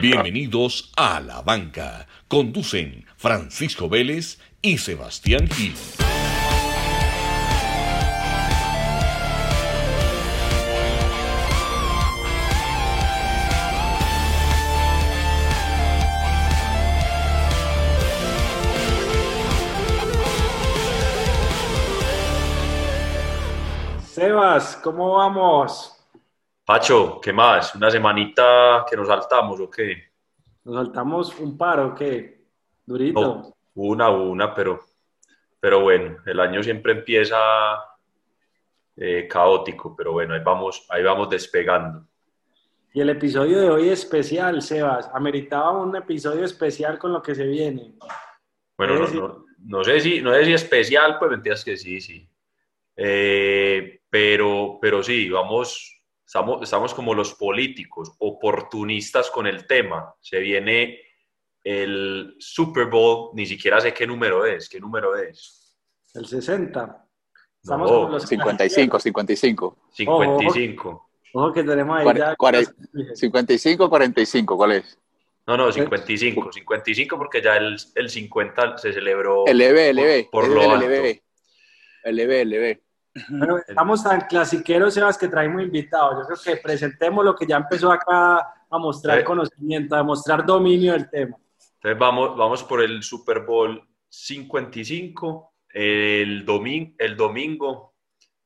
Bienvenidos a La Banca. Conducen Francisco Vélez y Sebastián Gil. Sebas, ¿cómo vamos? Pacho, ¿qué más? ¿Una semanita que nos saltamos o qué? ¿Nos saltamos un par o qué? Durito. No, una, una, pero, pero bueno, el año siempre empieza eh, caótico, pero bueno, ahí vamos, ahí vamos despegando. Y el episodio de hoy es especial, Sebas. Ameritaba un episodio especial con lo que se viene. Bueno, no sé si, no sé si especial, pues mentiras que sí, sí. Eh, pero, pero sí, vamos, estamos, estamos como los políticos, oportunistas con el tema. Se viene el Super Bowl, ni siquiera sé qué número es, qué número es. El 60. Estamos No, como los 55, 55. 55. Ojo que tenemos ahí ya. cuare- 55, 45, ¿cuál es? No, no, 55. 55 porque ya el, el 50 se celebró LB, LB. por, por LB, lo alto. LB. LB, LB. Bueno, estamos tan clasiqueros, Sebas, que traemos invitados. Yo creo que presentemos lo que ya empezó acá a mostrar Eh. conocimiento, a mostrar dominio del tema. Entonces vamos, vamos por el Super Bowl 55. El, domin- el domingo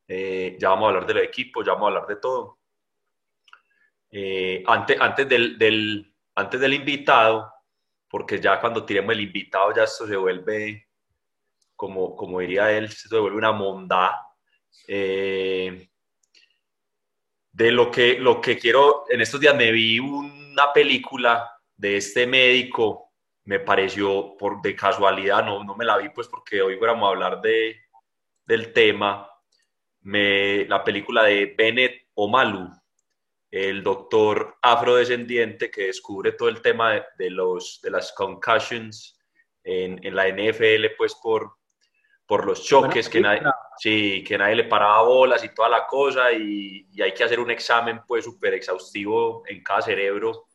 eh, ya vamos a hablar del equipo, ya vamos a hablar de todo. Eh, antes, antes, del, del- antes del invitado, porque ya cuando tiremos el invitado ya esto se vuelve, como, como diría él, se vuelve una mondá. Eh, de lo que, lo que quiero, en estos días me vi una película de este médico, me pareció por de casualidad, no, no me la vi pues porque hoy fuéramos a hablar de, del tema, me, la película de Bennett Omalu, el doctor afrodescendiente que descubre todo el tema de, de los, de las concussions en, en la NFL pues por, por los choques que nadie, película. Sí, que nadie le paraba bolas y toda la cosa y, y hay que hacer un examen pues súper exhaustivo en cada cerebro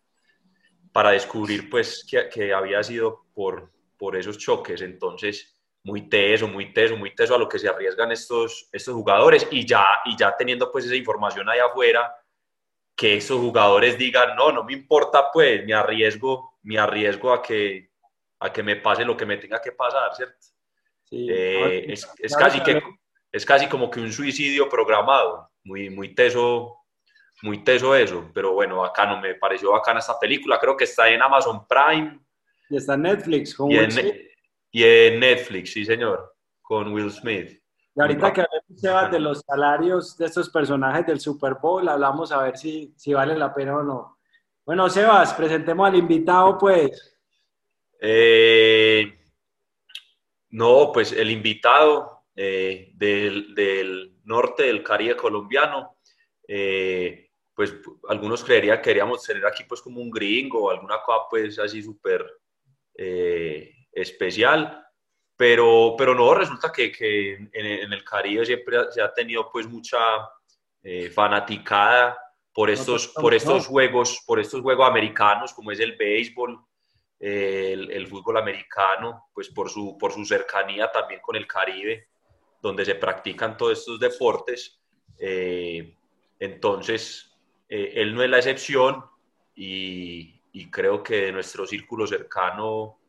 para descubrir pues que, que había sido por, por esos choques. Entonces, muy teso, muy teso, muy teso a lo que se arriesgan estos, estos jugadores y ya, y ya teniendo pues esa información ahí afuera, que esos jugadores digan, no, no me importa pues, me arriesgo, me arriesgo a que, a que me pase lo que me tenga que pasar, ¿cierto? Sí. Eh, es, es casi que, es casi como que un suicidio programado, muy, muy teso, muy teso eso, pero bueno, bacano, me pareció bacana esta película, creo que está en Amazon Prime Y está en Netflix. Con y Will en, Smith. y en Netflix, sí señor, con Will Smith. Y ahorita que hablemos, Sebas, de los salarios de estos personajes del Super Bowl, hablamos a ver si, si vale la pena o no. Bueno, Sebas, presentemos al invitado, pues. Eh, no, pues el invitado eh, del, del norte del Caribe colombiano, eh, pues algunos creerían que queríamos tener aquí pues como un gringo o alguna cosa pues así súper eh, especial, pero, pero no, resulta que, que en, en el Caribe siempre se ha tenido pues mucha fanaticada por estos, pues, por estos juegos, por estos juegos americanos como es el béisbol, el, el fútbol americano, pues por su, por su cercanía también con el Caribe, donde se practican todos estos deportes. Eh, entonces, eh, él no es la excepción y, creo que de nuestro círculo cercano,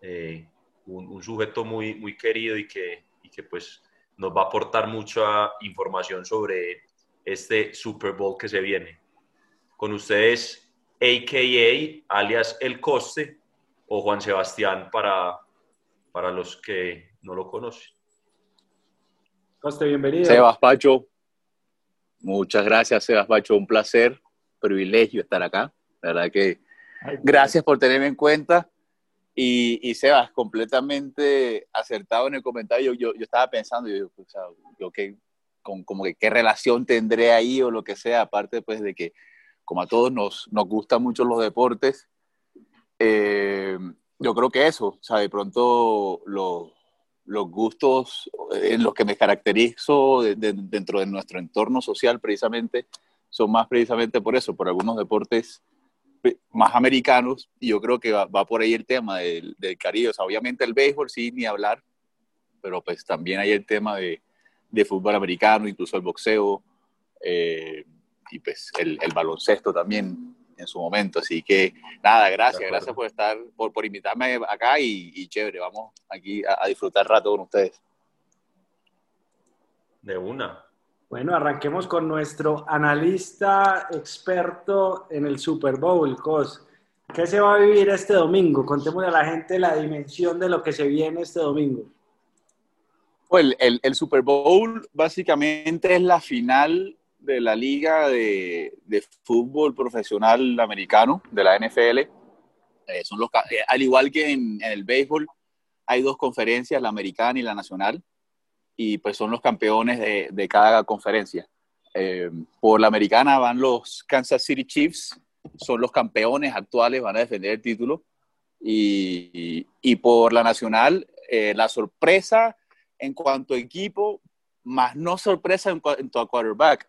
eh, un, un sujeto muy, muy querido y que, y que pues nos va a aportar mucha información sobre este Super Bowl que se viene. Con ustedes, AKA, alias El Coste, o Juan Sebastián para, para los que no lo conocen. Coste, bienvenido. Sebas Pacho. Muchas gracias, Sebas Pacho. Un placer, privilegio estar acá. La verdad que Ay, gracias por tenerme en cuenta. Y, y Sebas, completamente acertado en el comentario. Yo, yo estaba pensando, yo, o sea, yo que, con, como que qué relación tendré ahí o lo que sea, aparte pues de que como a todos nos, nos gustan mucho los deportes, eh, yo creo que eso, o sea, de pronto los, los gustos en los que me caracterizo de- de- dentro de nuestro entorno social precisamente son más precisamente por eso, por algunos deportes más americanos, y yo creo que va, por ahí el tema del, del. O sea, obviamente el béisbol, sí, ni hablar, pero pues también hay el tema de, de fútbol americano, incluso el boxeo, eh, y pues el, baloncesto también en su momento. Así que nada, gracias, gracias por estar, por, por invitarme acá y, y, chévere, vamos aquí a, a disfrutar rato con ustedes. De una. Bueno, arranquemos con nuestro analista experto en el Super Bowl, Cos. ¿Qué se va a vivir este domingo? Contémosle a la gente la dimensión de lo que se viene este domingo. Pues el, el, Super Bowl básicamente es la final de la liga de, de fútbol profesional americano, de la NFL. Eh, son los, eh, al igual que en, en el béisbol, hay dos conferencias, la americana y la nacional y pues son los campeones de, de cada conferencia. Eh, por la americana van los Kansas City Chiefs, son los campeones actuales, van a defender el título. Y, y por la nacional, eh, la sorpresa en cuanto a equipo, más no sorpresa en cuanto a quarterback.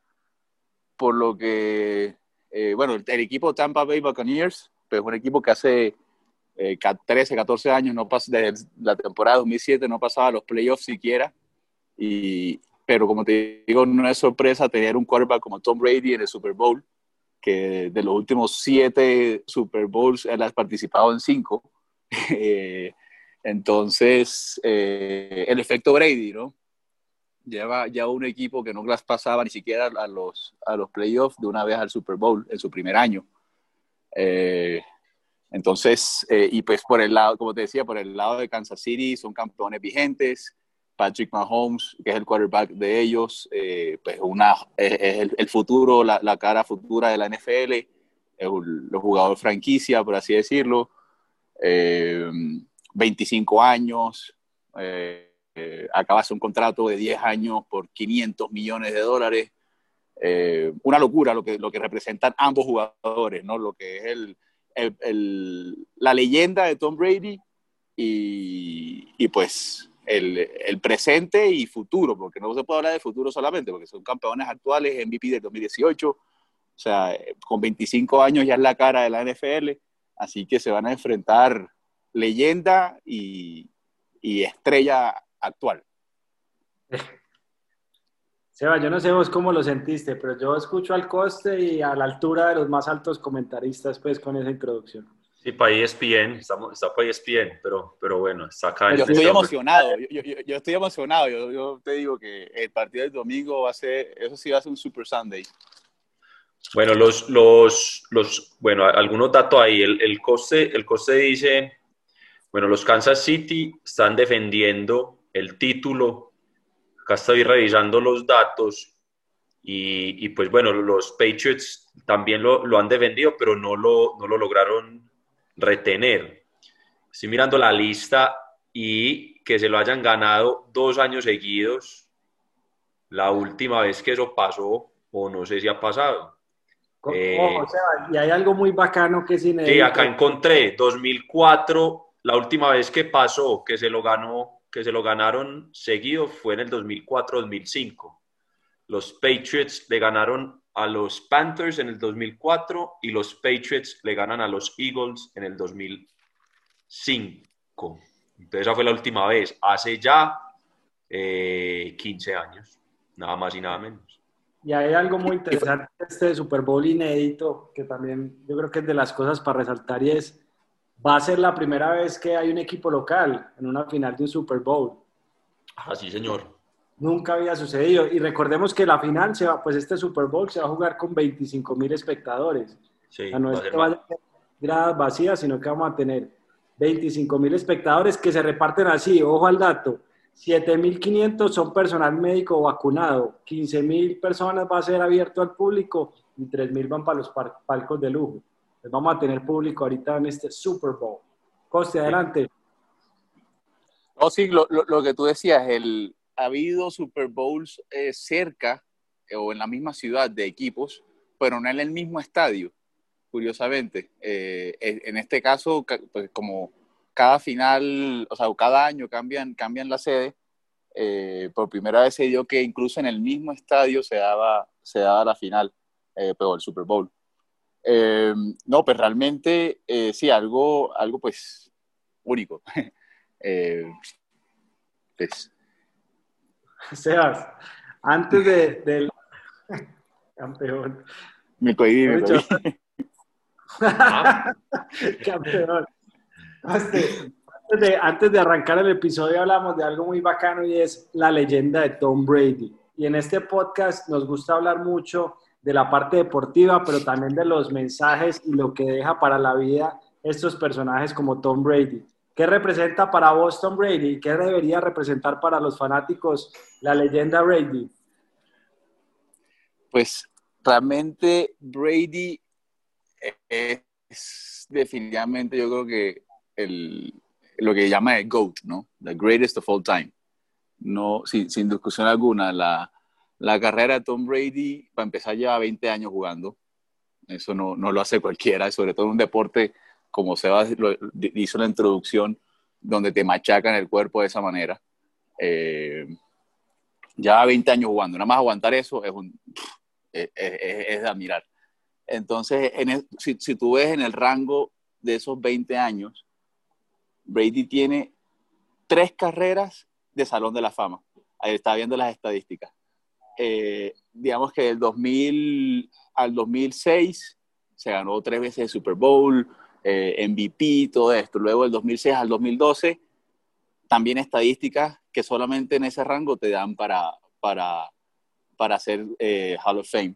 Por lo que, eh, bueno, el, el, equipo Tampa Bay Buccaneers, pues un equipo que hace 13, 14 años, no pasa, desde la temporada 2007 no pasaba a los playoffs siquiera y, pero como te digo, no es sorpresa tener un quarterback como Tom Brady en el Super Bowl, que de los últimos siete Super Bowls él ha participado en cinco. Eh, entonces, eh, el efecto Brady, ¿no? Lleva ya un equipo que no las pasaba ni siquiera a los, a los playoffs de una vez al Super Bowl en su primer año. Eh, entonces, eh, y pues por el lado, como te decía, por el lado de Kansas City son campeones vigentes. Patrick Mahomes, que es el quarterback de ellos, eh, pues una, es, el, el, futuro, la, la, cara futura de la NFL, es un, el jugador franquicia, por así decirlo, eh, 25 años, eh, acaba de un contrato de 10 años por 500 millones de dólares, eh, una locura lo que, lo que representan ambos jugadores, ¿no? lo que es el, el, la leyenda de Tom Brady y, y pues el, el, presente y futuro, porque no se puede hablar de futuro solamente, porque son campeones actuales, MVP del 2018, o sea, con 25 años ya es la cara de la NFL, así que se van a enfrentar leyenda y, y estrella actual. Seba, yo no sé vos cómo lo sentiste, pero yo escucho al coste y a la altura de los más altos comentaristas, pues, con esa introducción. Sí, para ESPN, estamos, está para ESPN, pero, pero bueno, está acá. Yo estoy emocionado, yo, yo, yo, estoy emocionado, yo, yo, te digo que el partido del domingo va a ser, eso sí va a ser un Super Sunday. Bueno, los, los, los bueno, algunos datos ahí, el, el, coste, el coste dice, bueno, los Kansas City están defendiendo el título, acá estoy revisando los datos, y, y pues bueno, los Patriots también lo, lo han defendido, pero no lo, no lo lograron retener. Estoy mirando la lista y que se lo hayan ganado dos años seguidos. La última vez que eso pasó, o no sé si ha pasado. Eh, o sea, y hay algo muy bacano que inédito. Sí, acá encontré 2004, la última vez que pasó, que se lo ganó, que se lo ganaron seguido fue en el 2004-2005. Los Patriots le ganaron a los Panthers en el 2004 y los Patriots le ganan a los Eagles en el 2005. Entonces esa fue la última vez, hace ya eh, 15 años, nada más y nada menos. Y hay algo muy interesante este Super Bowl inédito, que también yo creo que es de las cosas para resaltar y es, va a ser la primera vez que hay un equipo local en una final de un Super Bowl. Así, ah, señor. Nunca había sucedido. Y recordemos que la final, se va, pues este Super Bowl se va a jugar con 25 mil espectadores. Sí, o sea, no es que vaya a ser gradas vacías, sino que vamos a tener 25 mil espectadores que se reparten así. Ojo al dato. 7.500 son personal médico vacunado, 15.000 personas va a ser abierto al público y 3.000 van para los palcos de lujo. Entonces vamos a tener público ahorita en este Super Bowl. Coste, adelante. No, sí, lo, que tú decías, el, ha habido Super Bowls eh, cerca eh, o en la misma ciudad de equipos, pero no en el mismo estadio, curiosamente. Eh, en este caso, pues como cada final, o sea, cada año cambian, cambian la sede, por primera vez se dio que incluso en el mismo estadio se daba, se daba la final, pero el Super Bowl. Eh, no, pues realmente eh, sí, algo, algo pues único. eh, pues. Sebas, antes de, del campeón. Me cohibí, me cohibí. campeón. Este, antes de, antes de arrancar el episodio hablamos de algo muy bacano y es la leyenda de Tom Brady. Y en este podcast nos gusta hablar mucho de la parte deportiva, pero también de los mensajes y lo que deja para la vida estos personajes como Tom Brady. ¿Qué representa para vos Tom Brady? ¿Qué debería representar para los fanáticos la leyenda Brady? Pues realmente Brady es definitivamente yo creo que el, lo que llama el GOAT, ¿no? The greatest of all time. No, sin, sin discusión alguna, la, la carrera de Tom Brady, para empezar, lleva 20 años jugando. Eso no, lo hace cualquiera, sobre todo en un deporte como se lo, hizo la introducción, donde te machacan el cuerpo de esa manera. Eh, lleva 20 años jugando. Nada más aguantar eso es, es, es, de admirar. Entonces, en si, si tú ves en el rango de esos 20 años, Brady tiene tres carreras de Salón de la Fama. Ahí está viendo las estadísticas. Eh, digamos que del 2000 al 2006 se ganó tres veces el Super Bowl, eh, MVP, todo esto. Luego del 2006 al 2012, también estadísticas que solamente en ese rango te dan para, para, para hacer eh, Hall of Fame.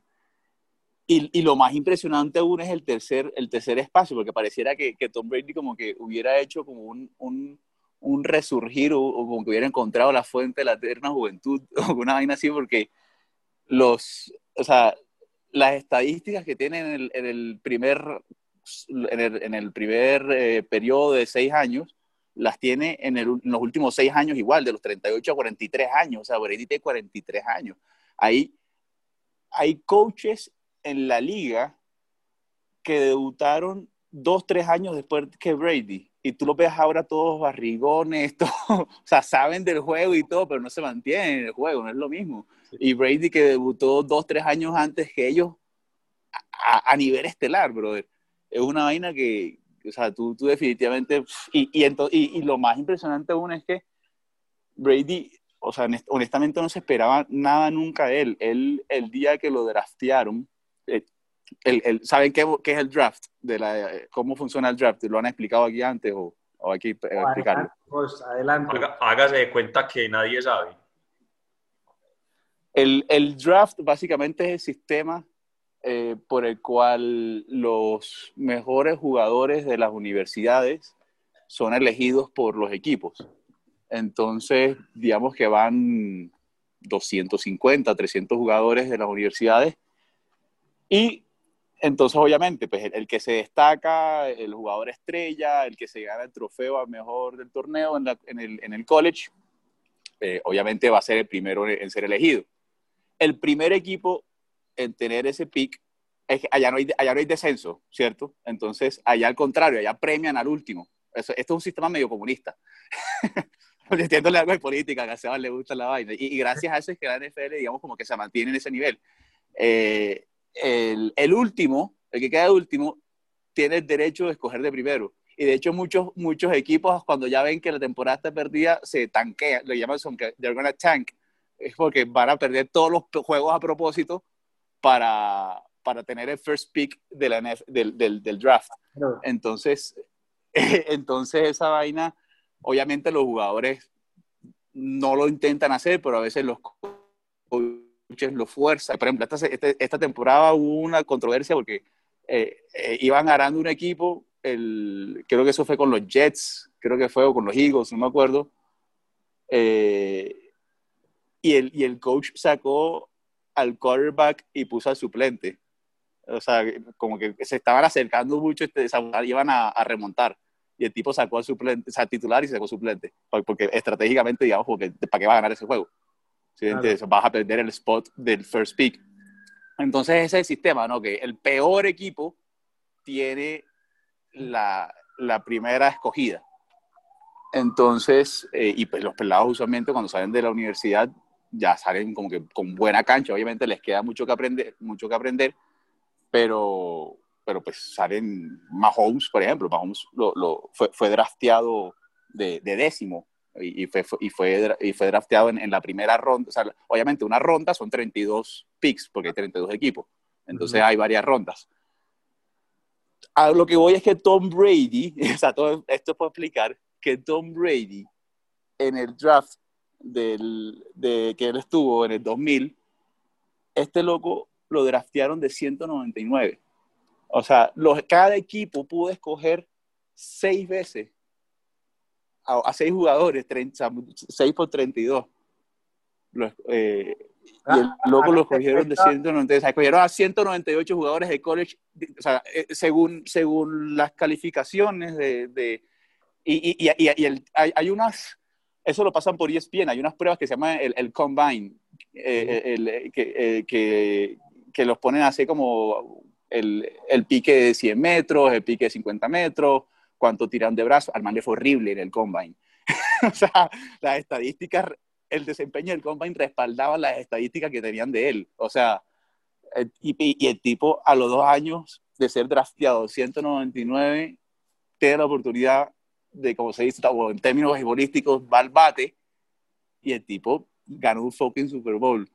Y, y, lo más impresionante aún es el tercer, el tercer espacio, porque pareciera que, que Tom Brady como que hubiera hecho como un, un, un resurgir o, o, como que hubiera encontrado la fuente de la eterna juventud o una vaina así, porque los, o sea, las estadísticas que tienen en el, en el primer, en el, en el primer eh, periodo de seis años, las tiene en, el, en, los últimos seis años igual, de los 38 a 43 años, o sea, Brady tiene 43 años. Ahí hay coaches en la liga que debutaron dos, tres años después que Brady. Y tú lo ves ahora todos barrigones, todo, o sea, saben del juego y todo, pero no se mantienen en el juego, no es lo mismo. Y Brady que debutó dos, tres años antes que ellos a, a, nivel estelar, brother. Es una vaina que, o sea, tú, tú definitivamente... Y, y, y, y, lo más impresionante aún es que Brady, o sea, honestamente no se esperaba nada nunca de él. Él, el día que lo draftearon, el, el, ¿saben qué, qué, es el draft? De la, ¿Cómo funciona el draft? ¿Lo han explicado aquí antes o, o hay que explicarlo? Pues adelante. Hágase de cuenta que nadie sabe. El, el, draft básicamente es el sistema eh, por el cual los mejores jugadores de las universidades son elegidos por los equipos. Entonces, digamos que van 250, 300 jugadores de las universidades y entonces, obviamente, pues el, que se destaca, el jugador estrella, el que se gana el trofeo al mejor del torneo en, el, en el, college, eh, obviamente va a ser el primero en ser elegido el primer equipo en tener ese pick, es que allá no, hay, allá no hay descenso, ¿cierto? Entonces, allá al contrario, allá premian al último. Eso, esto es un sistema medio comunista. Entiendo algo de política, que a Sebas le gusta la vaina. Y, y, gracias a eso es que la NFL, digamos, como que se mantiene en ese nivel. Eh, el, el, último, el que queda último, tiene el derecho de escoger de primero. Y de hecho, muchos, muchos equipos, cuando ya ven que la temporada está perdida, se tanquean, lo llaman son they're gonna tank, es porque van a perder todos los juegos a propósito para, para tener el first pick de la del, del, del, draft. Entonces, entonces, esa vaina, obviamente los jugadores no lo intentan hacer, pero a veces los coaches lo fuerzan. Por ejemplo, esta, esta, esta temporada hubo una controversia porque eh, eh, iban ganando un equipo, el, creo que eso fue con los Jets, creo que fue o con los Eagles, no me acuerdo. Eh, y el, y el coach sacó al quarterback y puso al suplente. O sea, como que se estaban acercando mucho, este, iban a, a, remontar. Y el tipo sacó al suplente, o sea, titular y sacó suplente. Porque estratégicamente, digamos, porque, ¿para qué va a ganar ese juego? ¿Sí? Entonces, vas a perder el spot del first pick. Entonces, ese es el sistema, ¿no? Que el peor equipo tiene la, la primera escogida. Entonces, eh, y pues los pelados usualmente cuando salen de la universidad ya salen como que con buena cancha. Obviamente les queda mucho que aprender, mucho que aprender pero, pero pues salen Mahomes, por ejemplo, Mahomes lo, lo fue, fue, drafteado de, de décimo y, fue, y, fue, y fue drafteado en, en, la primera ronda. O sea, obviamente una ronda son 32 picks porque hay 32 equipos, entonces uh -huh. hay varias rondas. A lo que voy es que Tom Brady, o sea, todo esto puedo explicar, que Tom Brady en el draft del, de, que él estuvo en el 2000, este loco lo draftearon de 199. O sea, los, cada equipo pudo escoger seis veces a, a seis jugadores, 30, 6 por 32. Los, eh, y el loco lo escogieron de 190, o sea, escogieron a 198 jugadores de college, o sea, eh, según, según las calificaciones de... de y, y, y, y el, hay, hay, unas, eso lo pasan por ESPN, hay unas pruebas que se llaman el, el Combine, eh, el, que, eh, que, que, los ponen así como el, el, pique de 100 metros, el pique de 50 metros, cuánto tiran de brazo, al man le fue horrible en el Combine. o sea, las estadísticas el desempeño del Combine respaldaba las estadísticas que tenían de él. O sea, y, y, el tipo a los dos años de ser drafteado 199 tiene la oportunidad de, como se dice, en términos beisbolísticos, va al bate y el tipo ganó un fucking Super Bowl.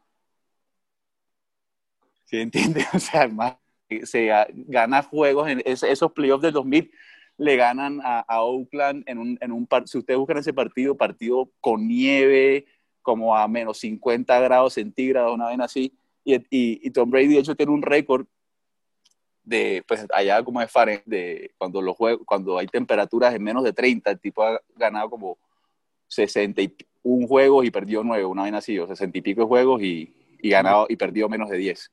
¿Sí entiendes? O sea, más, se gana juegos en esos playoffs del 2000 le ganan a, a Oakland en un, en un si ustedes buscan ese partido, partido con nieve, como a menos 50 grados centígrados, una vez así, y, y, y, Tom Brady de hecho tiene un récord de, pues allá como es Fahrenheit, cuando, los juegos, cuando hay temperaturas de menos de 30, el tipo ha ganado como 61 juegos y perdió 9, una vez así, o 60 y pico juegos y, y ganado y perdió menos de 10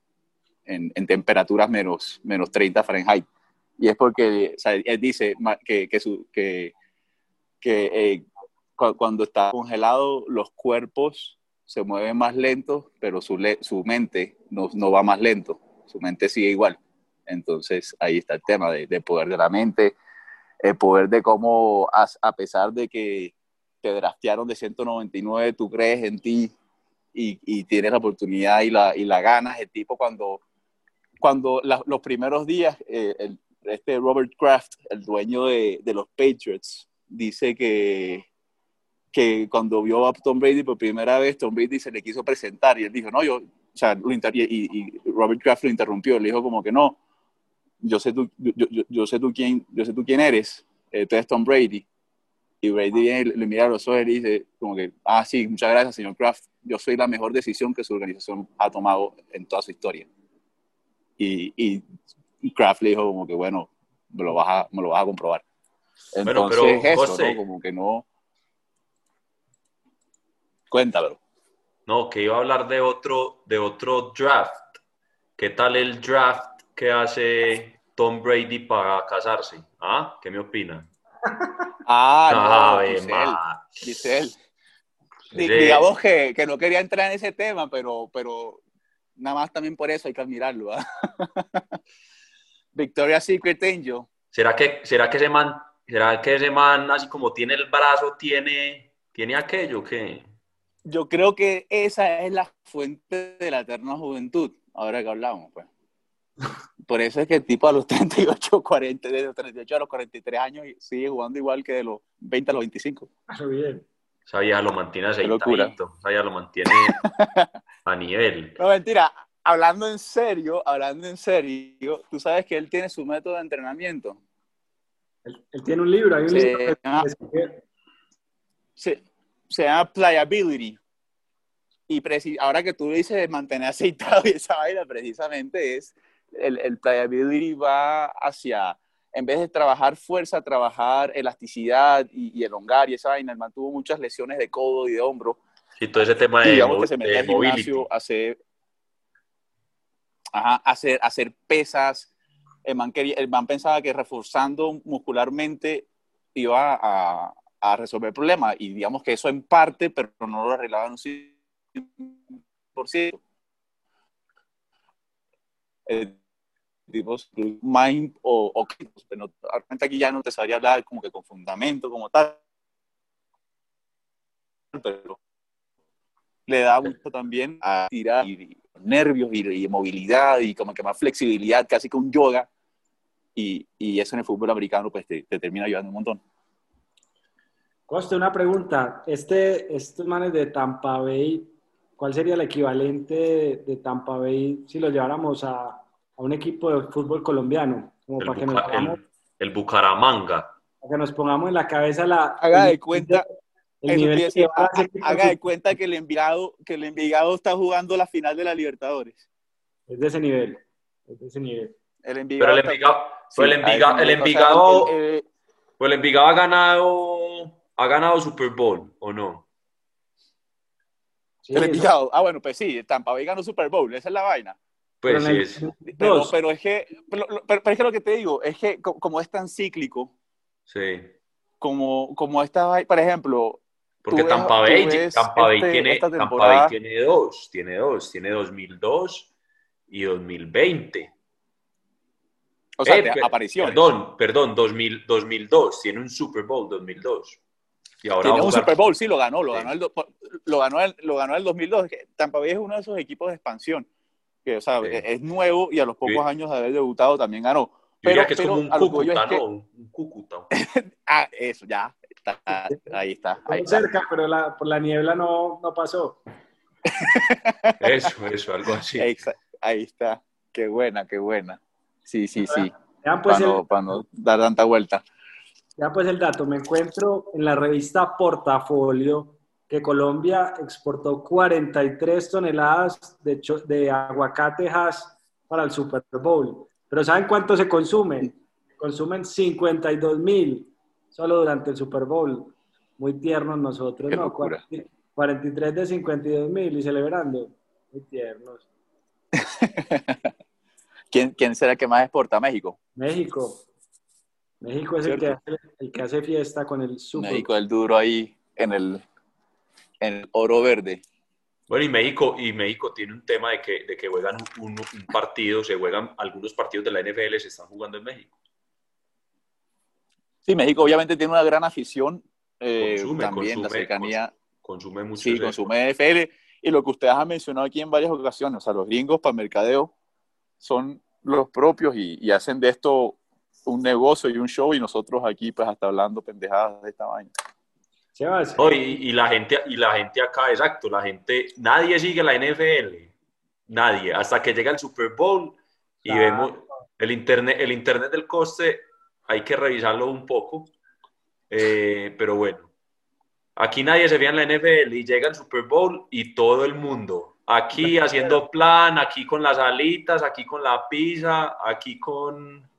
en, en temperaturas menos, menos 30 Fahrenheit. Y es porque, él dice que, que, que, eh, cuando está congelado, los cuerpos se mueven más lentos, pero su, su mente no, no, va más lento, su mente sigue igual. Entonces ahí está el tema de, de poder de la mente, el poder de cómo, a, pesar de que te draftearon de 199, tú crees en ti y, y tienes la oportunidad y la, y la ganas. El tipo cuando, cuando los primeros días, eh, este Robert Kraft, el dueño de, de los Patriots, dice que, que cuando vio a Tom Brady por primera vez, Tom Brady se le quiso presentar y él dijo, no, yo, o sea, y, y, Robert Kraft lo interrumpió, le dijo como que no, yo sé tú, yo, yo, yo sé tú quién, yo sé tú quién eres, eh, tú eres Tom Brady. Y Brady viene, le mira a los ojos y dice como que, ah, sí, muchas gracias, señor Kraft, yo soy la mejor decisión que su organización ha tomado en toda su historia. Y, y Kraft le dijo como que, bueno, me lo vas a, me lo vas a comprobar. Entonces, bueno, pero, eso, José, ¿no? Como que no... Cuéntalo. No, que iba a hablar de otro, de otro draft. ¿Qué tal el draft que hace Tom Brady para casarse? ¿Ah? ¿Qué me opina? Ah, no, dice él. Sí. Digamos que, que, no quería entrar en ese tema, pero, pero nada más también por eso hay que admirarlo. ¿ah? Victoria's Secret Angel. ¿Será que, será que ese man, será que ese man, así como tiene el brazo, tiene, tiene aquello que... Yo creo que esa es la fuente de la eterna juventud, ahora que hablamos, pues. Por eso es que el tipo a los 38, 40, de los 38 a los 43 años sigue jugando igual que de los 20 a los 25. Eso bien. Esa vieja lo mantiene aceitadito, esa vieja lo mantiene a nivel. No, mentira, hablando en serio, hablando en serio, tú sabes que él tiene su método de entrenamiento. Él, él tiene un libro, hay un se libro. Llama, se, se, llama Playability. Y ahora que tú dices mantener aceitado y esa vaina, precisamente es el, el Playability va hacia, en vez de trabajar fuerza, trabajar elasticidad y, y elongar y esa vaina. Él mantuvo muchas lesiones de codo y de hombro. Y todo ese tema de, digamos que se mete al gimnasio, hace Ajá, hacer, hacer pesas. El man, quería, el man pensaba que reforzando muscularmente iba a, a resolver el problema. Y digamos que eso en parte, pero no lo arreglaba en un 100%. El tipo mind o, o pero realmente aquí ya no te sabría hablar como que con fundamento como tal. Pero le da gusto también a tirar y, nervios y, y, movilidad y como que más flexibilidad, casi que un yoga. y, y eso en el fútbol americano pues te, te termina ayudando un montón. Coste, una pregunta. Este, estos manes de Tampa Bay, ¿cuál sería el equivalente de, de Tampa Bay si lo lleváramos a, a, un equipo de fútbol colombiano? Como El, para que, nos Buca- pongamos, el- el Bucaramanga. para que nos pongamos en la cabeza la, Haga de el- cuenta, el nivel que decir, equipo haga de cuenta que el Envigado, que el Envigado está jugando la final de la Libertadores. Es de ese nivel. Es de ese nivel. El Pero Envigado, el Envigado, pero el Sí, Envigado, ese el nivel, o sea, Envigado, el- el- pues el Envigado ha ganado, ha ganado Super Bowl, ¿o no? Sí, el Envigado. Ah, bueno, pues sí, Tampa Bay ganó Super Bowl, esa es la vaina. Pues pero sí es, Pero, es que, pero, es que lo que te digo, es que co- como es tan cíclico, sí. como, como esta por ejemplo, Porque Tampa Bay, ves Tampa Bay este- tiene, Tampa Bay tiene dos, tiene dos, tiene 2002 y 2020. o sea, Eh, apariciones. Perdón, perdón, 2000, 2002, tiene un Super Bowl 2002. Y ahora Tiene un Super Bowl, sí, lo ganó, lo Sí. ganó el, lo ganó el, lo ganó el 2002. Es que Tampa Bay es uno de esos equipos de expansión, que, o sea, Sí. es es nuevo y a los pocos Sí. años de haber debutado también ganó. Pero, que es pero como un Cúcuta, es que- ¿no? Un Cúcuta. Ah, eso, ya, está, ahí está, ahí Muy está. cerca, pero la, por la niebla no, no pasó. Eso, eso, algo así. Exa- Ahí está, qué buena, qué buena. Sí, sí, sí, Vean pues, para el, no, para no dar tanta vuelta. vean, pues el dato. Me encuentro en la revista Portafolio que Colombia exportó 43 toneladas de, de aguacate Hass para el Super Bowl. Pero ¿saben cuánto se consumen? Consumen 52 mil solo durante el Super Bowl. Muy tiernos nosotros, Qué ¿no? locura. 43 de 52 mil y celebrando. Muy tiernos. ¿Quién, ¿Quién será el que más exporta a México? México. México es el que, hace, el que hace fiesta con el Super México, el duro ahí en el, en el oro verde. Bueno, y México, y México tiene un tema de que, de que juegan un, un partido, se juegan algunos partidos de la NFL, se están jugando en México. Sí, México obviamente tiene una gran afición. eh, Consume, también la cercanía. Consume mucho. Sí, consume NFL. Y lo que ustedes han mencionado aquí en varias ocasiones, o sea, los gringos para mercadeo son los propios y, y hacen de esto un negocio y un show y nosotros aquí pues hasta hablando pendejadas de esta vaina. Sebas, No, y, y la gente, y la gente acá, exacto, la gente, nadie sigue la NFL, nadie, hasta que llega el Super Bowl y Claro. vemos el internet, el internet del coste, hay que revisarlo un poco, eh, pero bueno, aquí nadie se fía en la NFL y llega el Super Bowl y todo el mundo, aquí haciendo plan, aquí con las alitas, aquí con la pizza, aquí con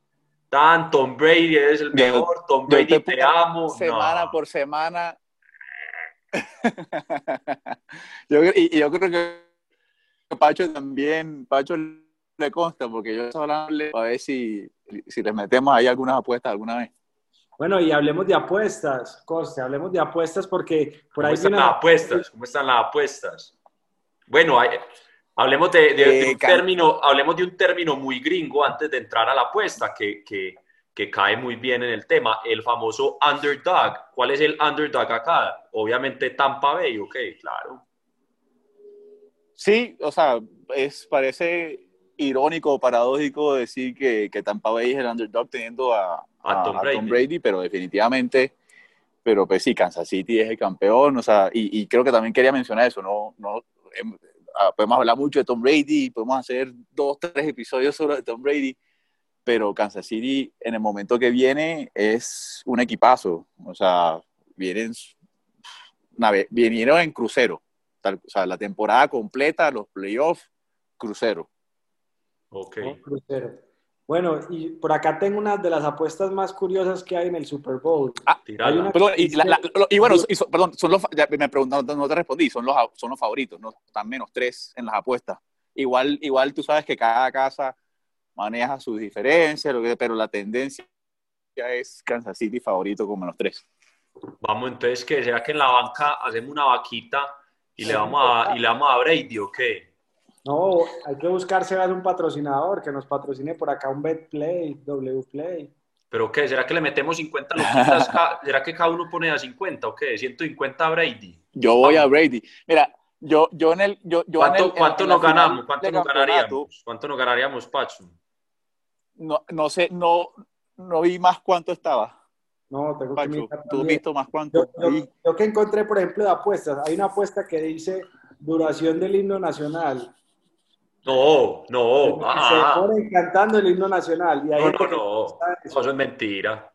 Dan, Tom Brady es el mejor, Tom Brady te te, amo. Semana No. por semana. yo, creo- y, y yo creo que Pacho también, Pacho le consta, porque yo estaba hablando a ver si, si les metemos ahí algunas apuestas alguna vez. bueno, y hablemos de apuestas, Coste, hablemos de apuestas porque por ¿Cómo ahí están viene- las apuestas? ¿Cómo están las apuestas? Bueno, hay- hablemos de, de- de Eh, un can- término, hablemos de un término muy gringo antes de entrar a la apuesta que, que, que cae muy bien en el tema, el famoso underdog. ¿Cuál es el underdog acá? Obviamente Tampa Bay, ok, claro. Sí, o sea, es, parece irónico o paradójico decir que, que Tampa Bay es el underdog teniendo a, A Tom Brady. pero definitivamente, pero pues sí, Kansas City es el campeón, o sea, y, y creo que también quería mencionar eso, no, no em, ah, podemos hablar mucho de Tom Brady, podemos hacer dos, tres episodios sobre Tom Brady, pero Kansas City en el momento que viene es un equipazo, o sea, vienen, nave- vinieron en crucero, tal- o sea, la temporada completa, los playoffs, crucero. Ok. ¿no? Crucero. Bueno, y por acá tengo una de las apuestas más curiosas que hay en el Super Bowl. Una- Perdón, y, la- la- lo- y bueno, y son- perdón, son los, ya me preguntaron, no te respondí, son los, son los favoritos, no están menos tres en las apuestas. Igual, igual tú sabes que cada casa maneja sus diferencias, lo que- pero la tendencia es Kansas City favorito con menos tres. Vamos entonces, ¿qué? ¿Será que en la banca hacemos una vaquita y le vamos a, y le damos a Brady o qué? No, hay que buscar Sebas un patrocinador que nos patrocine por acá un BetPlay, WPlay. ¿Pero qué? ¿Será que le metemos 50 loquitas? ca- ¿Será que cada uno pone a 50 o qué? 150 a Brady. Yo voy a Brady. Mira, yo, yo en el. Yo, yo en ¿Cuánto, el- en- cuánto en nos ganamos? ¿Cuánto nos ganaríamos? ¿Cuánto nos ganaríamos, Pacho? No, no sé, no, no vi más cuánto estaba. No, tengo que Pacho, mirar tú has visto más cuánto. Yo, yo- que encontré, por ejemplo, de apuestas, hay una apuesta que dice duración del himno nacional. No, no. Se Ah, ponen cantando el himno nacional. Y hay no, no, que no. eso. Eso es mentira.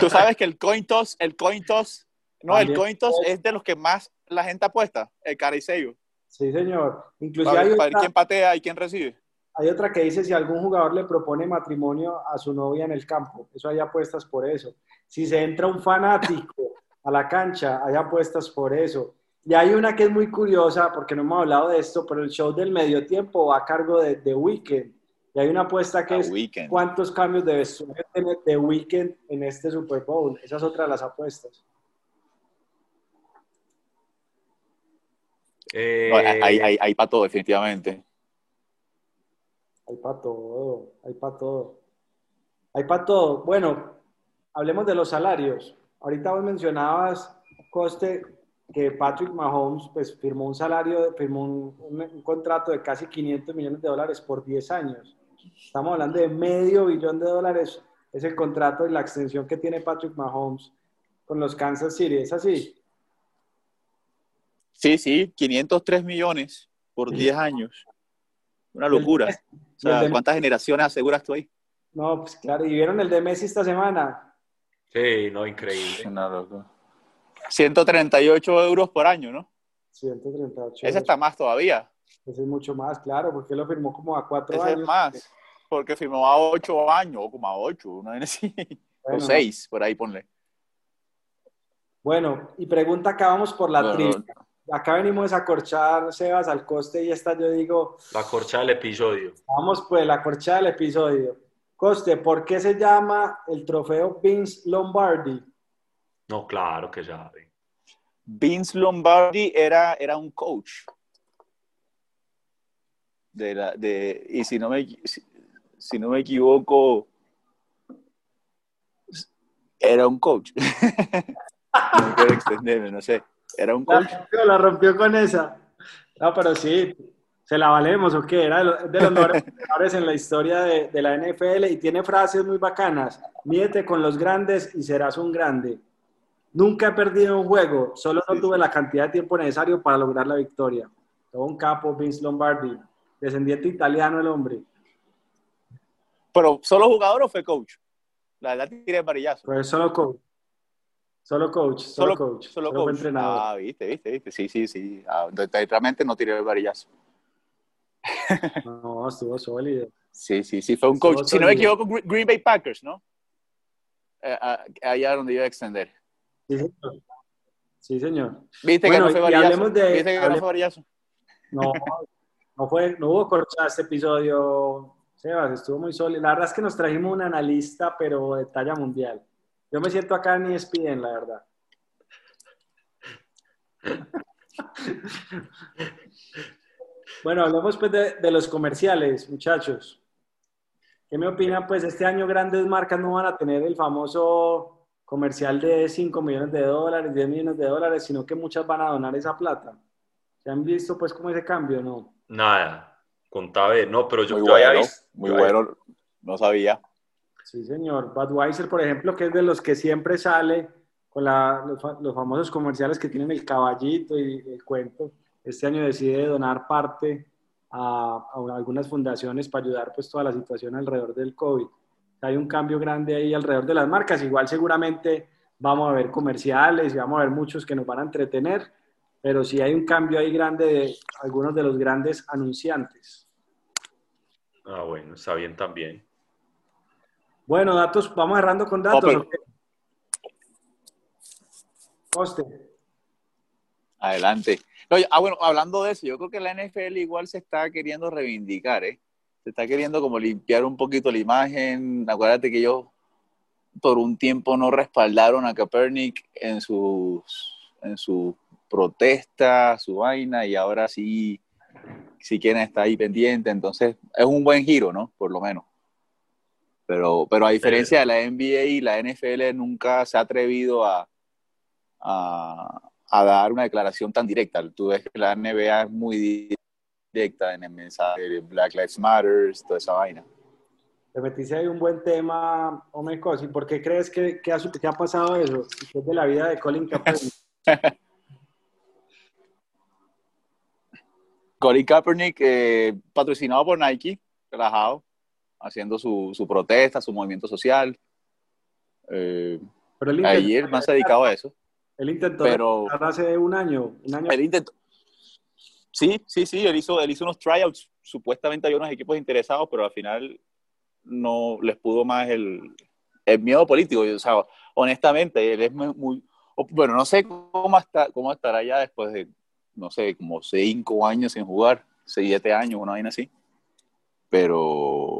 Tú sabes que el coin toss, el coin toss, no, el También. coin toss es de los que más la gente apuesta, el caricello. Sí, señor. Inclusive Para hay para otra, quién patea y quién recibe. Hay otra que dice si algún jugador le propone matrimonio a su novia en el campo. Eso hay apuestas por eso. Si se entra un fanático a la cancha, hay apuestas por eso. Y hay una que es muy curiosa, porque no hemos hablado de esto, pero el show del medio tiempo va a cargo de The Weeknd. Y hay una apuesta que The es Weeknd. cuántos cambios de vestuario tiene The Weeknd en este Super Bowl. Esa es otra de las apuestas. Eh, No, hay, hay, hay para todo, definitivamente. Hay para todo, hay para todo. Hay para todo. Bueno, hablemos de los salarios. Ahorita vos mencionabas, Coste, que Patrick Mahomes pues, firmó un salario, firmó un, un- un contrato de casi 500 millones de dólares por 10 años. Estamos hablando de medio billón de dólares. Es el contrato y la extensión que tiene Patrick Mahomes con los Kansas City. ¿Es así? Sí, sí, 503 millones por 10 años. Una locura. Sea, ¿cuántas generaciones aseguras tú ahí? No, pues claro. ¿Y vieron el de Messi esta semana? Sí, no, increíble. Una locura. 138 euros por año, ¿no? 138. Ese está más todavía. Ese es mucho más, claro, porque él lo firmó como a cuatro Ese años. es más. Porque firmó a 8 años, o como a 8, una vez así. Bueno, o 6, por ahí ponle. Bueno, y pregunta acá, vamos por la No. Acá venimos a corchar, Sebas, al coste, y esta yo digo, La corcha del episodio. vamos pues, la corchada del episodio. Coste, ¿por qué se llama el trofeo Vince Lombardi? No, claro que sabe. Vince Lombardi era, era un coach. De la, de, y si no, me, si, si no me equivoco, era un coach. no quiero extenderme, no sé. Era un La coach. rompió, la rompió con esa. No, pero sí, ¿se la valemos o qué? Era de los, de los mejores jugadores en la historia de, de la NFL y tiene frases muy bacanas. Mídete con los grandes y serás un grande. Nunca he perdido un juego, solo no Sí, tuve la cantidad de tiempo necesario para lograr la victoria. Todo un capo, Vince Lombardi. Descendiente italiano el hombre. Pero, ¿solo jugador o fue coach? La verdad, tiré varillazo. Pues solo coach. Solo coach, solo, coach. Solo solo coach. entrenador. Ah, viste, viste, viste. Sí, sí, sí. Ah, realmente no tiré varillazo. No, estuvo sólido. Sí, sí, sí, fue un Estuvo coach. Si no me equivoco, Gre- Green Bay Packers, ¿no? Eh, ah, allá donde iba a extender. Sí, señor. Sí, señor. ¿Viste Bueno, que no fue varillazo? de- ¿Viste que no fue varillazo? No, no, fue, no hubo corchada este episodio, Sebas, estuvo muy sólido. La verdad es que nos trajimos un analista, pero de talla mundial. Yo me siento acá en ESPN, la verdad. Bueno, hablemos pues de, de los comerciales, muchachos. ¿Qué me opinan? Pues este año grandes marcas no van a tener el famoso comercial de 5 millones de dólares, 10 millones de dólares, sino que muchas van a donar esa plata. ¿Se han visto pues cómo ese cambio, no? Nada. Contaba, no, pero yo, Muy yo había bueno, visto. muy yo había- bueno. No sabía. Sí, señor. Budweiser, por ejemplo, que es de los que siempre sale con la- los, los famosos comerciales que tienen el caballito y el cuento. Este año decide donar parte a, a algunas fundaciones para ayudar pues toda la situación alrededor del COVID. Hay un cambio grande ahí alrededor de las marcas. Igual seguramente vamos a ver comerciales y vamos a ver muchos que nos van a entretener, pero sí hay un cambio ahí grande de algunos de los grandes anunciantes. Ah, bueno, está bien también. Bueno, datos, vamos cerrando con datos. pero- ¿o qué? Coste. Adelante. No, ah, bueno, hablando de eso, yo creo que la NFL igual se está queriendo reivindicar, ¿eh? Se está queriendo como limpiar un poquito la imagen. Acuérdate que ellos por un tiempo no respaldaron a Kaepernick en sus en su protesta, su vaina, y ahora sí, sí quieren estar ahí pendiente. Entonces, es un buen giro, ¿no? Por lo menos. Pero, pero a diferencia de la NBA y la NFL nunca se ha atrevido a, a, a dar una declaración tan directa. Tú ves que la NBA es muy directa en el mensaje de Black Lives Matter, toda esa vaina. te metiste ahí un buen tema, Omecos. ¿Y por qué crees que, que, ha, que ha pasado eso? ¿Qué es de la vida de Colin Kaepernick? Colin Kaepernick, eh, patrocinado por Nike, relajado, haciendo su, su protesta, su movimiento social. Eh, pero ayer más se dedicado a eso. Él intentó pero, hace un año, un año. Él intentó. Sí, sí, sí, él hizo, él hizo unos tryouts. Supuestamente había unos equipos interesados, pero al final no les pudo más el, el miedo político. O sea, honestamente, él es muy, bueno, no sé cómo, está, cómo estará ya después de, no sé, como cinco años sin jugar, siete años, una vaina así. Pero,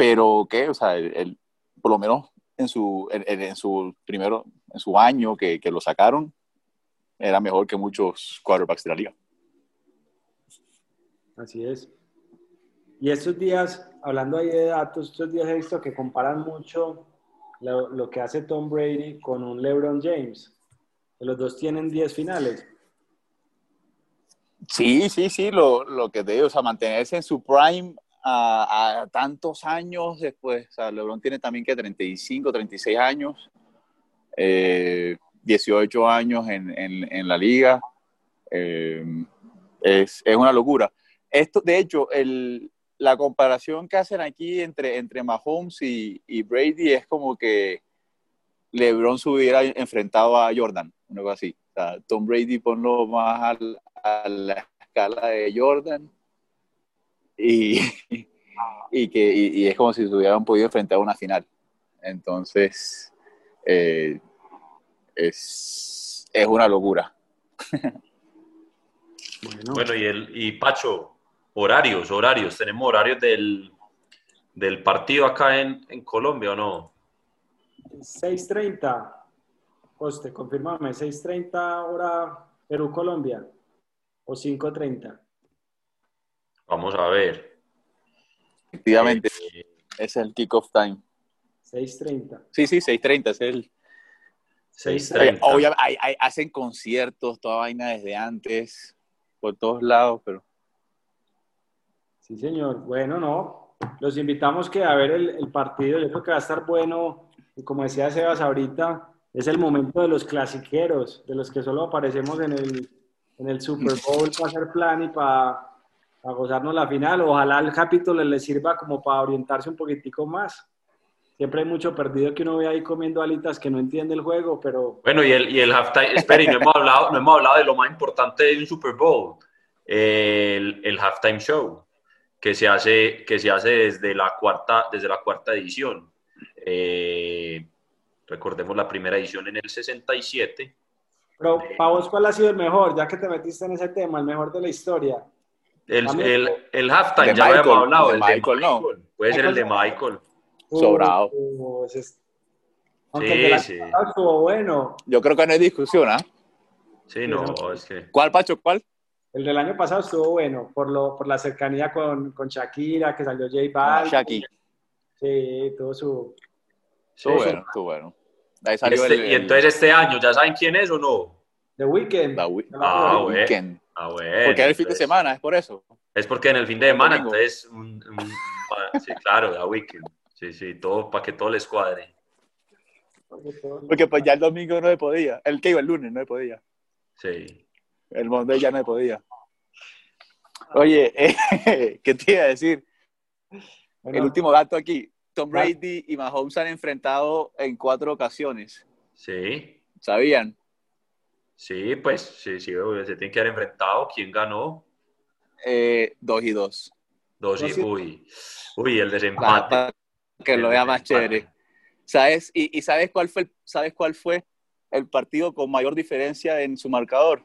pero, ¿qué? O sea, él, por lo menos en su, en, su primero, en su año que, que, lo sacaron, era mejor que muchos quarterbacks de la liga. Así es. Y estos días, hablando ahí de datos, estos días he visto que comparan mucho lo, lo que hace Tom Brady con un LeBron James. Los dos tienen 10 finales. Sí, sí, sí, lo, lo, que te digo, o sea, mantenerse en su prime a, tantos años después, LeBron tiene también que 35, 36 años, 18 eh, años en, en, la liga, eh, es, es, una locura. Esto, de hecho, el, la comparación que hacen aquí entre, entre Mahomes y, Brady es como que LeBron se hubiera enfrentado a Jordan, algo así. Tom Brady ponlo más a, la escala de Jordan y, y que y, es como si se hubieran podido enfrentar a una final. Entonces, eh, es, es, una locura. Bueno, bueno y, el, y Pacho, horarios, horarios. ¿Tenemos horarios del, del partido acá en, en, Colombia o no? 6.30. Coste, confirmame, 6.30 hora Perú-Colombia o 5.30. Vamos a ver. Efectivamente, eh, es el kickoff time. 6.30. Sí, sí, 6.30 es el... 6.30. Obviamente, hacen conciertos, toda vaina desde antes, por todos lados, pero... Sí, señor. Bueno, no. Los invitamos que a ver el, partido. Yo creo que va a estar bueno. Y como decía Sebas ahorita, es el momento de los clasiqueros, de los que solo aparecemos en el, en el Super Bowl para hacer plan y para, gozarnos la final. Ojalá el capítulo les sirva como para orientarse un poquitico más. Siempre hay mucho perdido que uno ve ahí comiendo alitas que no entiende el juego, pero... Bueno, y el, y el halftime, espera, no hemos, hablado, no hemos hablado de lo más importante de un Super Bowl, el, el halftime show que se hace, que se hace desde, la cuarta, desde la cuarta edición. Eh, recordemos la primera edición en el 67. Pero, para vos, ¿cuál ha sido el mejor? Ya que te metiste en ese tema, el mejor de la historia. El, el, el halftime, ya habíamos hablado. El de Michael, no. Puede ser el de Michael. Sobrado. aunque sí, el de sí. estuvo bueno. Yo creo que no hay discusión, ¿ah? Sí, no, es que... ¿Cuál, Pacho, cuál? El del año pasado estuvo bueno, por, lo, por la cercanía con, con Shakira, que salió J Balvin. Shakira. Sí, todo su... Estuvo bueno, estuvo bueno. Ahí salió y, este, el, el... y, entonces este año, ¿ya saben quién es o no? The Weeknd. The ah, Weeknd. Ah, bueno. Porque es el fin de semana, es por eso. Es porque en el fin de semana, entonces, un, un, sí, claro, The Weeknd. Sí, sí, todo, para que todo les cuadre. Porque pues ya el domingo no se podía. El que iba el lunes no se podía. Sí. El Monday ya no podía. Oye, eh, ¿qué te iba a decir? el último dato aquí. Tom Brady y Mahomes han enfrentado en cuatro ocasiones. Sí. ¿Sabían? Sí, pues sí, sí, se tienen que haber enfrentado. ¿Quién ganó? Eh, dos y dos. Dos y, uy, uy, el desempate. que lo vea más chévere. ¿Sabes? Y, y, sabes cuál fue, sabes cuál fue el partido con mayor diferencia en su marcador?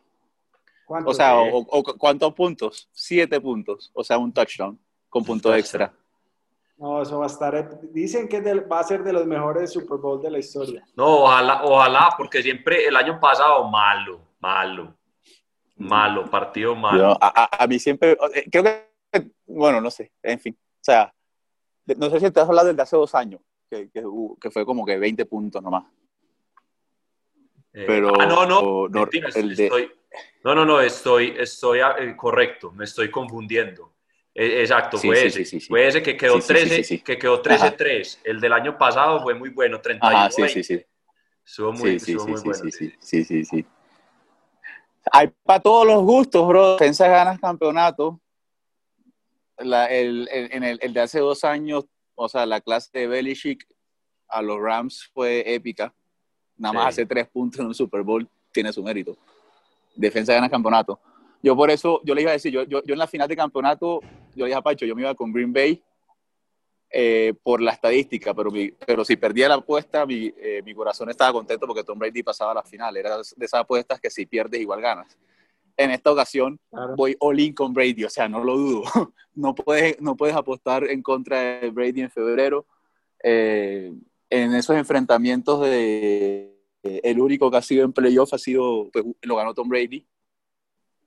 O sea, o, ¿cuántos puntos? Siete puntos. O sea, un touchdown con punto extra. No, eso va a estar. Dicen que va a ser de los mejores Super Bowl de la historia. No, ojalá, ojalá, porque siempre el año pasado malo, malo, malo, partido malo. a, mí siempre, eh, creo que, bueno, no sé, en fin. O sea, no sé si te has hablado del de hace dos años, que, que, fue como que 20 puntos nomás. Eh, Pero, ah, no, no, no el de, estoy, no, no, no, estoy, estoy ah, eh, correcto, me estoy confundiendo. Eh, Exacto, Sí, fue sí, ese. sí, sí, sí. Fue ese que quedó Sí, sí, sí, 13, sí, sí. que quedó 13-3. El del año pasado fue muy bueno, 31 Ajá, sí, sí, sí. Estuvo muy, estuvo sí, muy sí, bueno. sí, sí. Hay para todos los gustos, bro. Defensa ganas campeonato. La- el, el- en el, el de hace dos años, o sea, la clase de Belichick a los Rams fue épica. Nada más Sí. hacer tres puntos en un Super Bowl tiene su mérito. Defensa gana campeonato. Yo por eso, yo le iba a decir, yo, yo, yo en la final de campeonato, yo le dije a Pacho, yo me iba con Green Bay eh, por la estadística, pero, mi- pero si perdía la apuesta, mi, eh, mi corazón estaba contento porque Tom Brady pasaba a la final. Era de esas apuestas que si pierdes igual ganas. En esta ocasión Claro. voy all in con Brady, o sea, no lo dudo. No puedes, no puedes apostar en contra de Brady en febrero. Eh, en esos enfrentamientos de el único que ha sido en playoff ha sido, pues, lo ganó Tom Brady.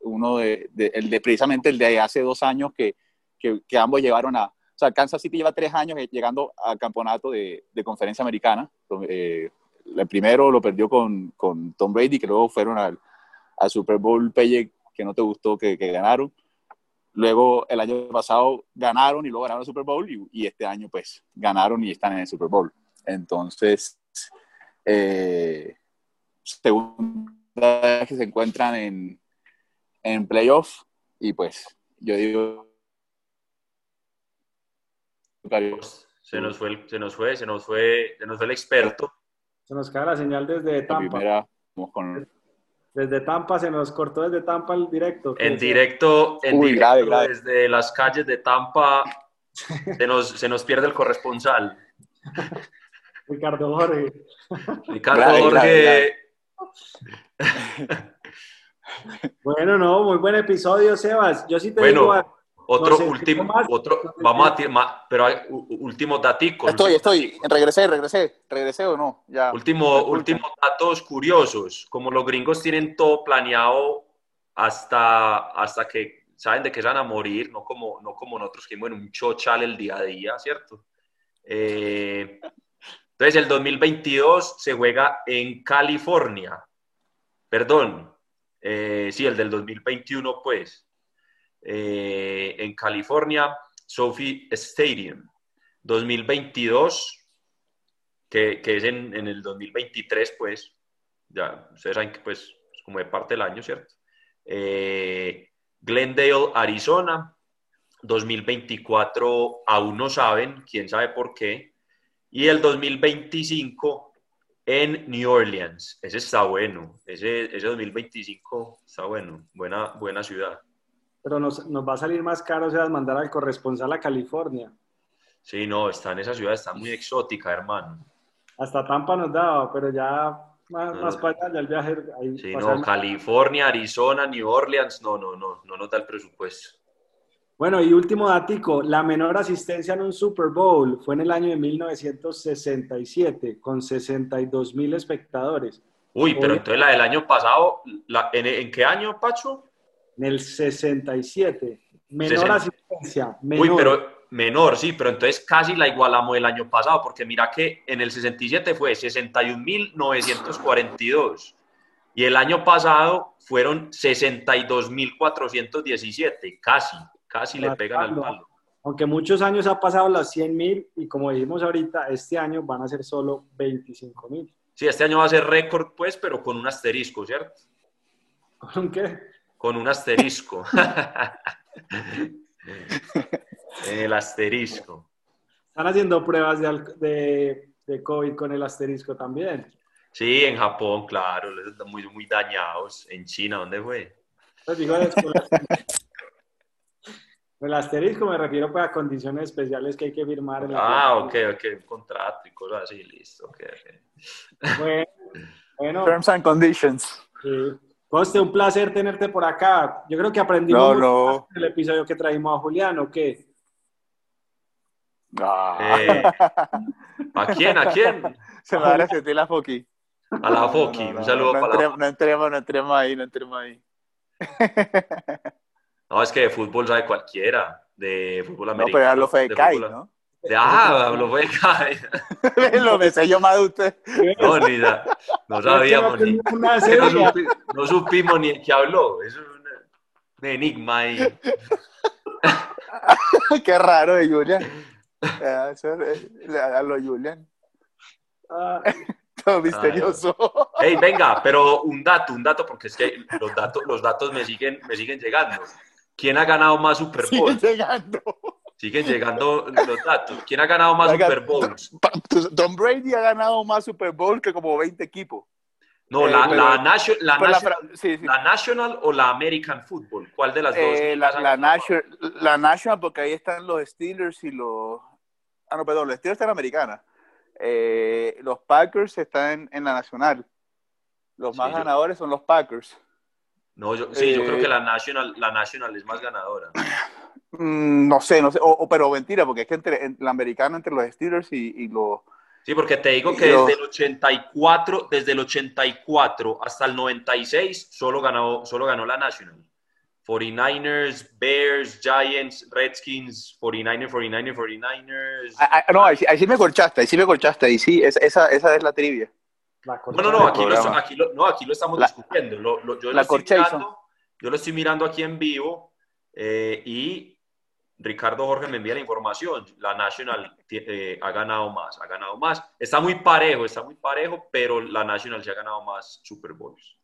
Uno de, de- el de precisamente el de hace dos años que, que, que ambos llevaron a, o sea, Kansas City lleva tres años llegando al campeonato de, de conferencia americana. Eh, el primero lo perdió con, con Tom Brady, que luego fueron al, al Super Bowl Pelle, que no te gustó que, que ganaron. Luego el año pasado ganaron y luego ganaron el Super Bowl y, y este año pues ganaron y están en el Super Bowl. Entonces, eh, segunda vez que se encuentran en, en playoff y pues yo digo Se nos fue, el- se nos fue, se nos fue, se nos fue el experto. Se nos cae la señal desde la Tampa. primera vamos con Desde Tampa, se nos cortó desde Tampa el directo. En directo, en Uy, directo grave, grave. desde las calles de Tampa, se nos, se nos pierde el corresponsal. Ricardo Jorge. Ricardo Grave, Jorge, grave, Bueno, no, muy buen episodio, Sebas. Yo sí te Bueno, digo, a- otro No último, otro, vamos a ti- ma- pero hay últimos daticos. Estoy, estoy, regresé, regresé, regresé o no, ya. Último, últimos datos curiosos. Como los gringos tienen todo planeado hasta, hasta que saben de que se van a morir, no como, no como nosotros que bueno, un chochal el día a día, ¿cierto? Eh, entonces, el 2022 se juega en California. Perdón, eh, sí, el del 2021, pues. Eh, en California, Sophie Stadium. 2022 que, que es en, en, el 2023, pues, ya ustedes saben que pues es como de parte del año, ¿cierto? Eh, Glendale, Arizona, 2024 aún no saben, quién sabe por qué, y el 2025 en New Orleans, ese está bueno, ese, ese 2025 está bueno, buena, buena ciudad. Pero nos, nos va a salir más caro, Sebas, mandar al corresponsal a California. Sí, no, está en esa ciudad, está muy exótica, hermano. Hasta Tampa nos daba, pero ya más, más para allá, ya el viaje. Ahí Sí, no, California, Arizona, New Orleans, no, no, no, no nos da el presupuesto. Bueno, y último datico, la menor asistencia en un Super Bowl fue en el año de 1967, con 62 mil espectadores. Uy, pero entonces la del año pasado, la- ¿en, en qué año, Pacho? En el 67, menor asistencia. Menor. Uy, pero menor, sí, pero entonces casi la igualamos el año pasado, porque mira que en el 67 fue 61.942 y el año pasado fueron 62.417, casi, casi le pegan al palo. Aunque muchos años ha pasado las 100 mil y como dijimos ahorita, este año van a ser solo 25 mil. Sí, este año va a ser récord, pues, pero con un asterisco, ¿cierto? ¿Con qué? Con un asterisco. el asterisco. Están haciendo pruebas de, de, de COVID con el asterisco también. Sí, en Japón, claro, muy, muy dañados. En China, ¿dónde fue? Pues digo, el asterisco. Me refiero pues, a condiciones especiales que hay que firmar. En la Ah, ok, ok, un contrato y cosas así, listo. ok, ok. Bueno, bueno Terms and conditions. sí. Coste, un placer tenerte por acá. Yo creo que aprendimos No, mucho no. del episodio que traímos a Julián, ¿o qué? Ah. Eh, ¿A quién? ¿A quién? Se me va a sentir la foqui. A la Foki. No, no, un saludo no, para no la entremos, no entremos, no entremos ahí, no entremos ahí. No, es que de fútbol sabe cualquiera. De fútbol No, americano. pero ya lo fue de Kai, fútbol- ¿no? Ah, lo fue lo besé yo más de usted. No, ni sa- no sabíamos ni. No, serie. supi- no supimos ni el que habló. Es un, un enigma ahí. Qué raro de Julian. Ah, eso eh, A lo Julian. Ah, Todo misterioso. Hey, venga, pero un dato, un dato, porque es que los datos, los datos me siguen, me siguen llegando. ¿Quién ha ganado más Super Sigue Bowl? llegando. Siguen llegando los datos. ¿Quién ha ganado más Oiga, Super Bowls? Tu- Tom Brady ha ganado más Super Bowl que como 20 equipos. No, Eh, la, pero- la, nation- la Pero la national, sí, sí. la National o la American Football. ¿Cuál de las dos? Eh, la, has la? National, la National, porque ahí están los Steelers y los. Ah, no, perdón, los Steelers están en la americana. Eh, los Packers están en la nacional. Los Sí, más yo- ganadores son los Packers. No, yo, sí, yo creo que la National, la National es más ganadora. Mm, no sé, no sé. O, o- pero mentira, porque es que entre en la americana entre los Steelers y, y los. Sí, porque te digo que Yo- desde el 84, desde el 84 hasta el 96 solo ganó, solo ganó la National. 49ers, Bears, Giants, Redskins, 49ers, 49ers, 49ers. Ah, no, ahí, sí- ahí sí me corchaste, ahí sí me corchaste. Ahí sí, esa, esa, esa es la trivia. la No, no, no, aquí lo, aquí lo- no, aquí lo estamos La- discutiendo. Lo- lo- yo, lo la estoy mirando, yo lo estoy mirando aquí en vivo eh, y Ricardo Jorge me envía la información. La National ti- eh, ha ganado más, ha ganado más. Está muy parejo, está muy parejo, pero la National se ha ganado más Super Bowls.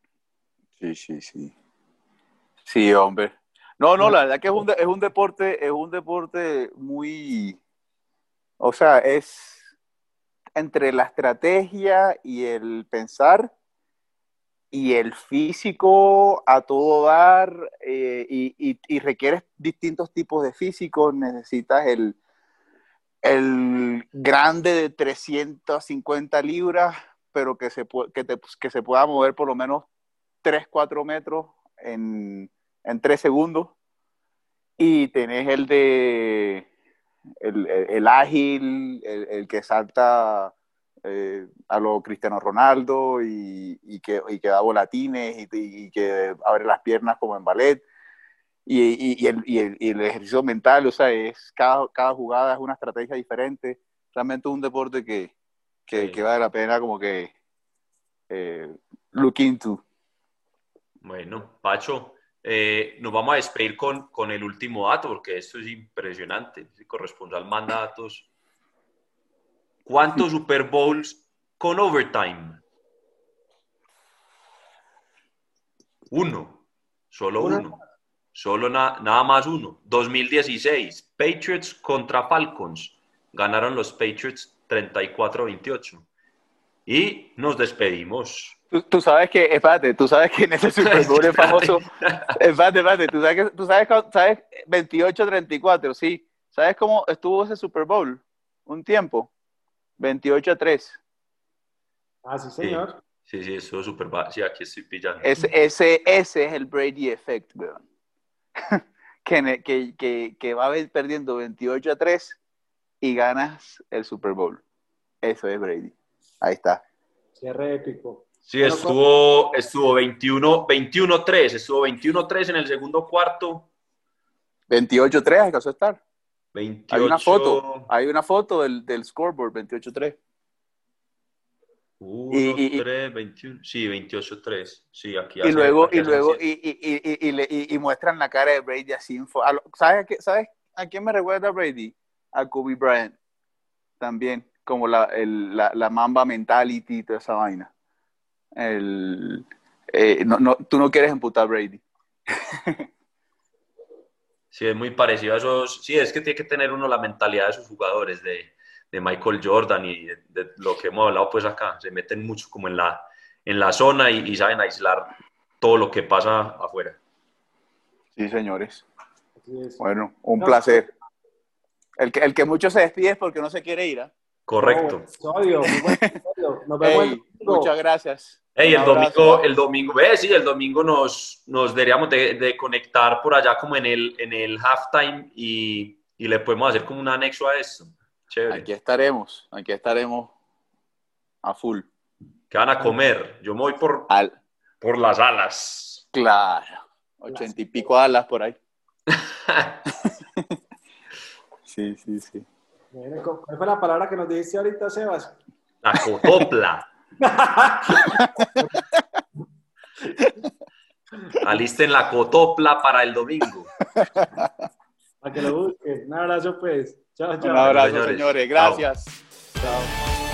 Sí, sí, sí. Sí, hombre. No, no, la verdad que es un, es un deporte, es un deporte muy, o sea, es entre la estrategia y el pensar y el físico a todo dar eh, y, requieres distintos tipos de físicos. Necesitas el, el grande de 350 libras, pero que se, que, se pueda mover por lo menos 3, 4 metros en, en 3 segundos. Y tenés el de el, el- ágil, el que salta eh, a lo Cristiano Ronaldo y, y que, y que da volatines y, y que abre las piernas como en ballet. Y, el, el- el ejercicio mental, o sea, es cada, cada jugada es una estrategia diferente. Realmente es un deporte que, que, Sí. que vale la pena como que eh, look into. Bueno, Pacho, eh, nos vamos a despedir con, con el último dato, porque esto es impresionante. El corresponsal manda datos. ¿Cuántos Super Bowls con overtime? Uno, solo Uno. Solo na- nada más uno. 2016, Patriots contra Falcons. Ganaron los Patriots 34-28. Y nos despedimos. Tú, tú sabes que, espérate, tú sabes que en ese Super Bowl es famoso. Espérate, espérate, tú sabes que, tú sabes, sabes 28-34, sí. ¿Sabes cómo estuvo ese Super Bowl? Un tiempo. 28-3. Ah, sí, señor. Sí, sí, eso es súper... Sí, aquí estoy pillando. Ese, ese, ese es el Brady Effect, weón. que, que, que, que va a ir perdiendo 28 a 3 y ganas el Super Bowl. Eso es Brady. Ahí está. Cierre épico. Sí, Bueno, estuvo, estuvo 21, 21-3, estuvo 21-3 en el segundo cuarto. 28 a 3 alcanzó a estar. 28, Hay una foto. Hay una foto del, del scoreboard 28 a 3. 1, Y- y- 3, 21, sí, 28-3. Sí, aquí Y luego, y luego, y, y, y, y, le- y- y muestran la cara de Brady así. a lo- ¿Sabes, a qué- ¿Sabes a quién me recuerda Brady? A Kobe Bryant. También, como la, el- la, la Mamba mentality y toda esa vaina. El, eh, no, no, tú no quieres emputar a Brady. Sí, es muy parecido a esos. Sí, es que tiene que tener uno la mentalidad de sus jugadores, de, de Michael Jordan y de, de lo que hemos hablado pues acá. Se meten mucho como en la, en la zona y, y saben aislar todo lo que pasa afuera. Sí, señores. Bueno, un No, placer. El que, el que mucho se despide es porque no se quiere ir. ¿ah? Correcto. No, episodio, muy buen episodio. Nos vemos el Ey, domingo. muchas gracias. Hey, el domingo, el domingo, ve, sí, el domingo nos, nos deberíamos de, de conectar por allá como en el, en el halftime y, y le podemos hacer como un anexo a esto. Chévere. Aquí estaremos, aquí estaremos a full. ¿Qué van a comer? Yo me voy por, Al, por las alas. claro, ochenta y pico alas por ahí. Sí, sí, sí. ¿Cuál fue la palabra que nos dijiste ahorita, Sebas? La cotopla. Alisten la cotopla para el domingo. Para que lo busquen. Un abrazo, pues. Chao, chao. Un abrazo, señores. señores. Gracias. Chao.